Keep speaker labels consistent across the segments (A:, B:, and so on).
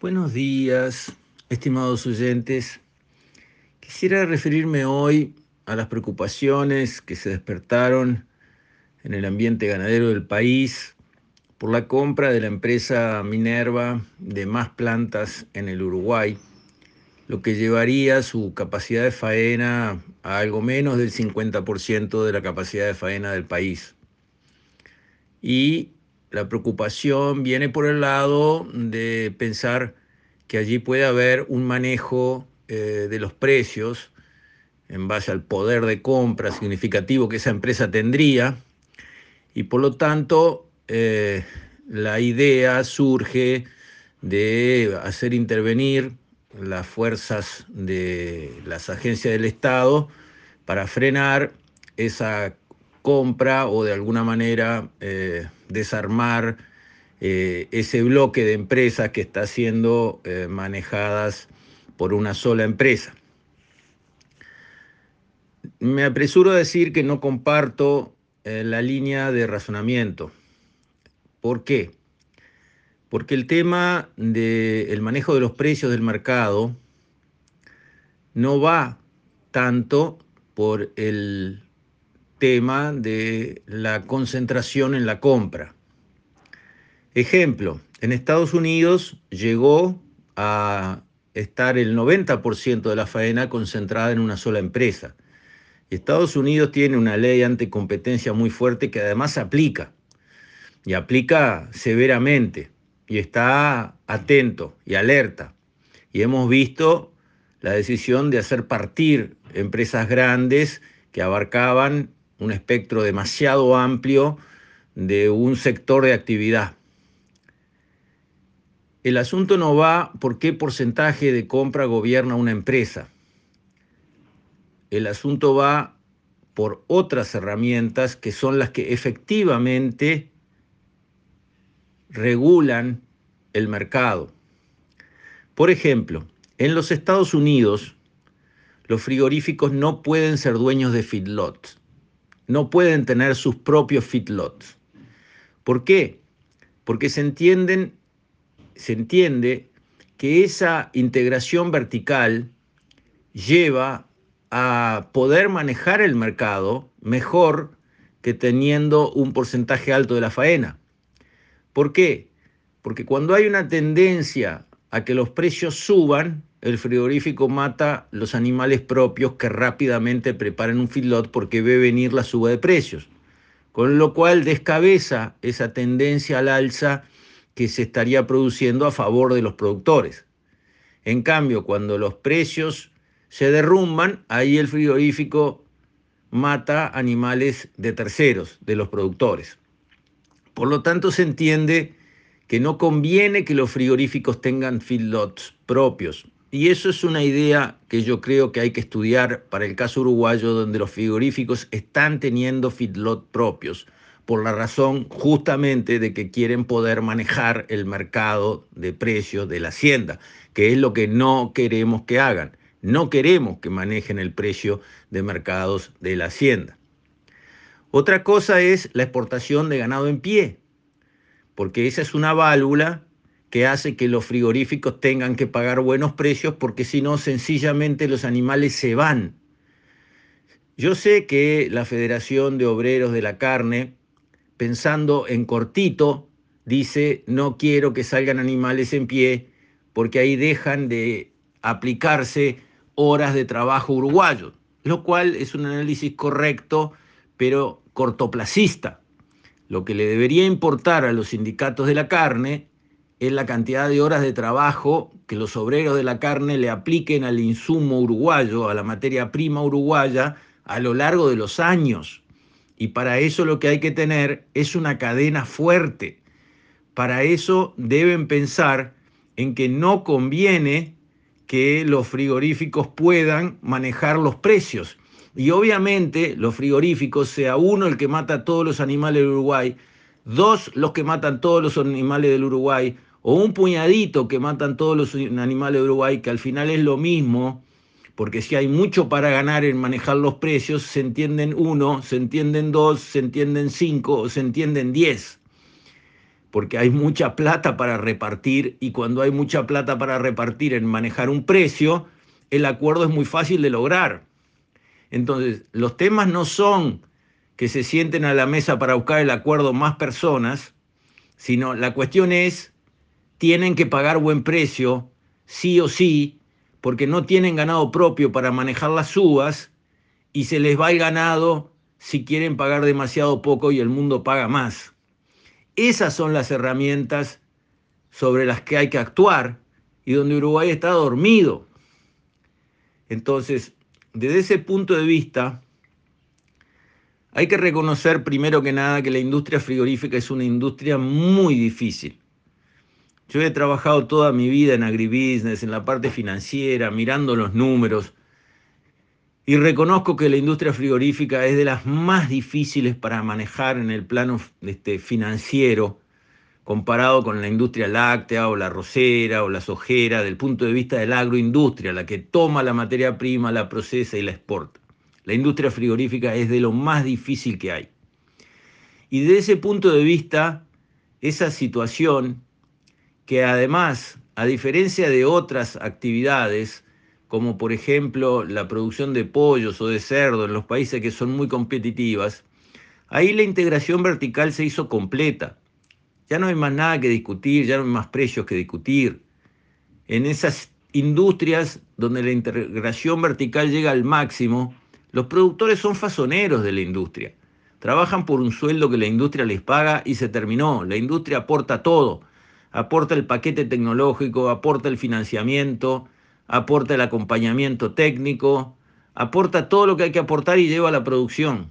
A: Buenos días, estimados oyentes. Quisiera referirme hoy a las preocupaciones que se despertaron en el ambiente ganadero del país por la compra de la empresa Minerva de más plantas en el Uruguay, lo que llevaría su capacidad de faena a algo menos del 50% de la capacidad de faena del país. Y la preocupación viene por el lado de pensar que allí puede haber un manejo eh, de los precios en base al poder de compra significativo que esa empresa tendría. Y por lo tanto eh, la idea surge de hacer intervenir las fuerzas de las agencias del Estado para frenar esa compra o de alguna manera eh, desarmar eh, ese bloque de empresas que está siendo eh, manejadas por una sola empresa. Me apresuro a decir que no comparto la línea de razonamiento. ¿Por qué? Porque el tema del manejo de los precios del mercado no va tanto por el tema de la concentración en la compra. Ejemplo, en Estados Unidos llegó a estar el 90% de la faena concentrada en una sola empresa. Estados Unidos tiene una ley anticompetencia muy fuerte que además aplica, y aplica severamente, y está atento y alerta. Y hemos visto la decisión de hacer partir empresas grandes que abarcaban un espectro demasiado amplio de un sector de actividad. El asunto no va por qué porcentaje de compra gobierna una empresa. El asunto va por otras herramientas que son las que efectivamente regulan el mercado. Por ejemplo, en los Estados Unidos, los frigoríficos no pueden ser dueños de feedlots no pueden tener sus propios feedlots. ¿Por qué? Porque se se entiende que esa integración vertical lleva a poder manejar el mercado mejor que teniendo un porcentaje alto de la faena. ¿Por qué? Porque cuando hay una tendencia a que los precios suban, el frigorífico mata los animales propios que rápidamente preparan un feedlot porque ve venir la suba de precios, con lo cual descabeza esa tendencia al alza que se estaría produciendo a favor de los productores. En cambio, cuando los precios se derrumban, ahí el frigorífico mata animales de terceros, de los productores. Por lo tanto, se entiende que no conviene que los frigoríficos tengan feedlots propios, y eso es una idea que yo creo que hay que estudiar para el caso uruguayo, donde los frigoríficos están teniendo feedlot propios, por la razón justamente de que quieren poder manejar el mercado de precios de la hacienda, que es lo que no queremos que hagan. No queremos que manejen el precio de mercados de la hacienda. Otra cosa es la exportación de ganado en pie, porque esa es una válvula que hace que los frigoríficos tengan que pagar buenos precios porque si no, sencillamente los animales se van. Yo sé que la Federación de Obreros de la Carne, pensando en cortito, dice, no quiero que salgan animales en pie porque ahí dejan de aplicarse horas de trabajo uruguayo, lo cual es un análisis correcto, pero cortoplacista. Lo que le debería importar a los sindicatos de la carne es la cantidad de horas de trabajo que los obreros de la carne le apliquen al insumo uruguayo, a la materia prima uruguaya, a lo largo de los años. Y para eso lo que hay que tener es una cadena fuerte. Para eso deben pensar en que no conviene que los frigoríficos puedan manejar los precios. Y obviamente los frigoríficos, sea uno el que mata a todos los animales del Uruguay, dos los que matan todos los animales del Uruguay, o un puñadito que matan todos los animales de Uruguay, que al final es lo mismo, porque si hay mucho para ganar en manejar los precios, se entienden uno, se entienden dos, se entienden cinco o se entienden diez. porque hay mucha plata para repartir y cuando hay mucha plata para repartir en manejar un precio, el acuerdo es muy fácil de lograr. Entonces, los temas no son que se sienten a la mesa para buscar el acuerdo más personas, sino la cuestión es, tienen que pagar buen precio, sí o sí, porque no tienen ganado propio para manejar las uvas y se les va el ganado si quieren pagar demasiado poco y el mundo paga más. Esas son las herramientas sobre las que hay que actuar y donde Uruguay está dormido. Entonces, desde ese punto de vista, hay que reconocer primero que nada que la industria frigorífica es una industria muy difícil. Yo he trabajado toda mi vida en agribusiness, en la parte financiera, mirando los números, y reconozco que la industria frigorífica es de las más difíciles para manejar en el plano este, financiero, comparado con la industria láctea o la rosera o la sojera, del punto de vista de la agroindustria, la que toma la materia prima, la procesa y la exporta. La industria frigorífica es de lo más difícil que hay. Y desde ese punto de vista, esa situación, que además, a diferencia de otras actividades, como por ejemplo la producción de pollos o de cerdo en los países que son muy competitivas, ahí la integración vertical se hizo completa. Ya no hay más nada que discutir, ya no hay más precios que discutir. En esas industrias donde la integración vertical llega al máximo, los productores son fasoneros de la industria. Trabajan por un sueldo que la industria les paga y se terminó. La industria aporta todo. Aporta el paquete tecnológico, aporta el financiamiento, aporta el acompañamiento técnico, aporta todo lo que hay que aportar y lleva a la producción.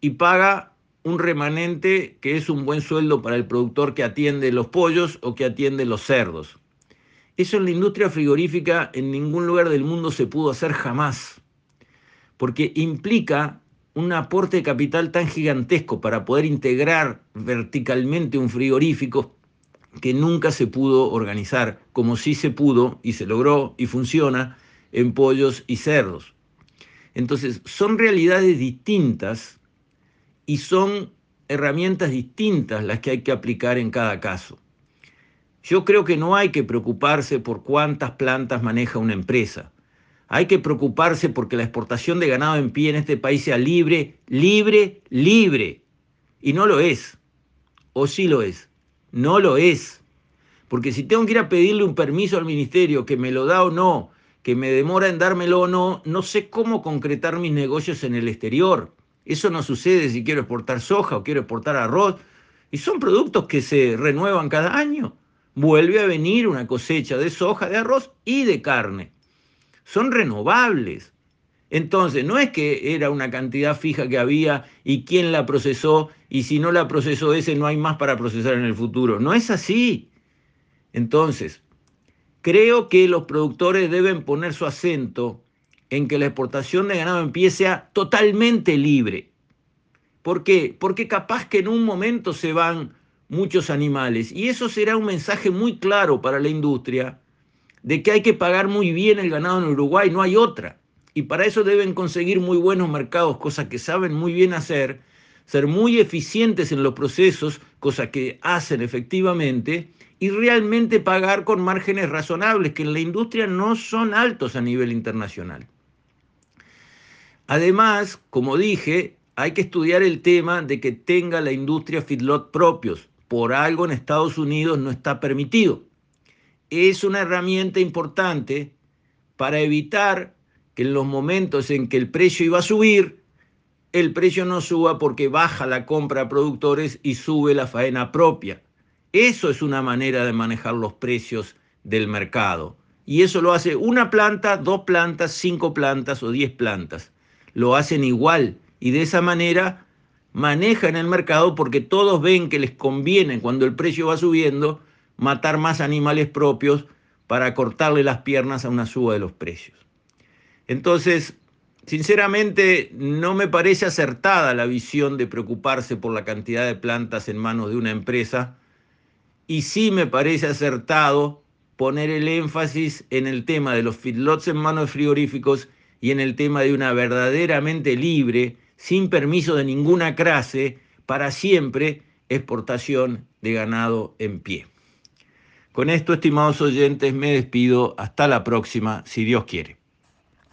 A: Y paga un remanente que es un buen sueldo para el productor que atiende los pollos o que atiende los cerdos. Eso en la industria frigorífica en ningún lugar del mundo se pudo hacer jamás, porque implica un aporte de capital tan gigantesco para poder integrar verticalmente un frigorífico que nunca se pudo organizar, como sí se pudo y se logró y funciona en pollos y cerdos. Entonces, son realidades distintas y son herramientas distintas las que hay que aplicar en cada caso. Yo creo que no hay que preocuparse por cuántas plantas maneja una empresa. Hay que preocuparse porque la exportación de ganado en pie en este país sea libre, libre, libre. Y no lo es. ¿O sí lo es? No lo es. Porque si tengo que ir a pedirle un permiso al ministerio que me lo da o no, que me demora en dármelo o no, no sé cómo concretar mis negocios en el exterior. Eso no sucede si quiero exportar soja o quiero exportar arroz. Y son productos que se renuevan cada año. Vuelve a venir una cosecha de soja, de arroz y de carne. Son renovables. Entonces, no es que era una cantidad fija que había y quién la procesó y si no la procesó ese no hay más para procesar en el futuro. No es así. Entonces, creo que los productores deben poner su acento en que la exportación de ganado en pie sea totalmente libre. ¿Por qué? Porque capaz que en un momento se van muchos animales y eso será un mensaje muy claro para la industria de que hay que pagar muy bien el ganado en Uruguay, no hay otra. Y para eso deben conseguir muy buenos mercados, cosas que saben muy bien hacer, ser muy eficientes en los procesos, cosa que hacen efectivamente, y realmente pagar con márgenes razonables, que en la industria no son altos a nivel internacional. Además, como dije, hay que estudiar el tema de que tenga la industria feedlot propios. Por algo en Estados Unidos no está permitido. Es una herramienta importante para evitar que en los momentos en que el precio iba a subir, el precio no suba porque baja la compra a productores y sube la faena propia. Eso es una manera de manejar los precios del mercado. Y eso lo hace una planta, dos plantas, cinco plantas o diez plantas lo hacen igual y de esa manera manejan el mercado porque todos ven que les conviene cuando el precio va subiendo matar más animales propios para cortarle las piernas a una suba de los precios. Entonces, sinceramente, no me parece acertada la visión de preocuparse por la cantidad de plantas en manos de una empresa y sí me parece acertado poner el énfasis en el tema de los feedlots en manos frigoríficos y en el tema de una verdaderamente libre, sin permiso de ninguna clase, para siempre, exportación de ganado en pie. Con esto, estimados oyentes, me despido. Hasta la próxima, si Dios quiere.